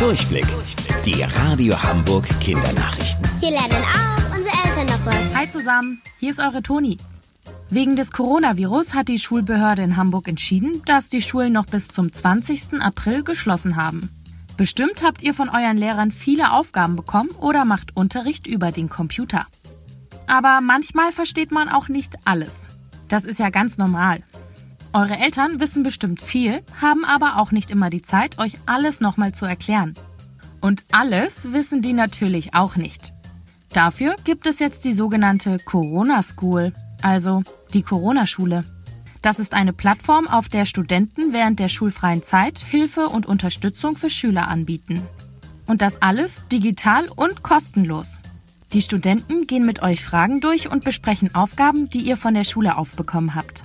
Durchblick. Die Radio Hamburg Kindernachrichten. Hier lernen auch unsere Eltern noch was. Hi zusammen, hier ist eure Toni. Wegen des Coronavirus hat die Schulbehörde in Hamburg entschieden, dass die Schulen noch bis zum 20. April geschlossen haben. Bestimmt habt ihr von euren Lehrern viele Aufgaben bekommen oder macht Unterricht über den Computer. Aber manchmal versteht man auch nicht alles. Das ist ja ganz normal. Eure Eltern wissen bestimmt viel, haben aber auch nicht immer die Zeit, euch alles nochmal zu erklären. Und alles wissen die natürlich auch nicht. Dafür gibt es jetzt die sogenannte Corona School, also die Corona-Schule. Das ist eine Plattform, auf der Studenten während der schulfreien Zeit Hilfe und Unterstützung für Schüler anbieten. Und das alles digital und kostenlos. Die Studenten gehen mit euch Fragen durch und besprechen Aufgaben, die ihr von der Schule aufbekommen habt.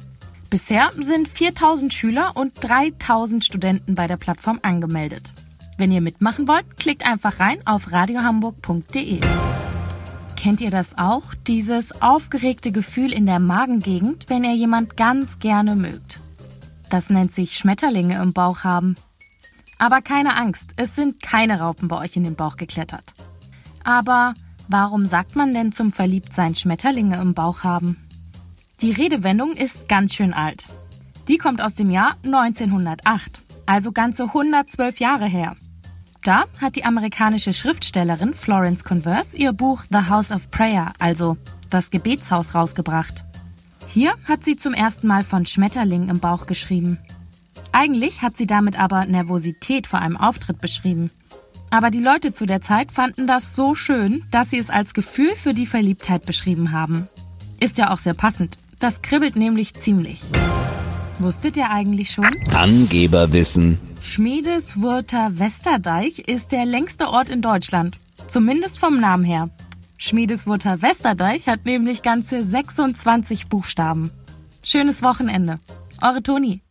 Bisher sind 4000 Schüler und 3000 Studenten bei der Plattform angemeldet. Wenn ihr mitmachen wollt, klickt einfach rein auf radiohamburg.de. Kennt ihr das auch? Dieses aufgeregte Gefühl in der Magengegend, wenn ihr jemand ganz gerne mögt. Das nennt sich Schmetterlinge im Bauch haben. Aber keine Angst, es sind keine Raupen bei euch in den Bauch geklettert. Aber warum sagt man denn zum Verliebtsein Schmetterlinge im Bauch haben? Die Redewendung ist ganz schön alt. Die kommt aus dem Jahr 1908, also ganze 112 Jahre her. Da hat die amerikanische Schriftstellerin Florence Converse ihr Buch The House of Prayer, also das Gebetshaus, rausgebracht. Hier hat sie zum ersten Mal von Schmetterlingen im Bauch geschrieben. Eigentlich hat sie damit aber Nervosität vor einem Auftritt beschrieben. Aber die Leute zu der Zeit fanden das so schön, dass sie es als Gefühl für die Verliebtheit beschrieben haben. Ist ja auch sehr passend. Das kribbelt nämlich ziemlich. Wusstet ihr eigentlich schon? Angeberwissen. Schmiedeswurter Westerdeich ist der längste Ort in Deutschland. Zumindest vom Namen her. Schmiedeswurter Westerdeich hat nämlich ganze 26 Buchstaben. Schönes Wochenende. Eure Toni.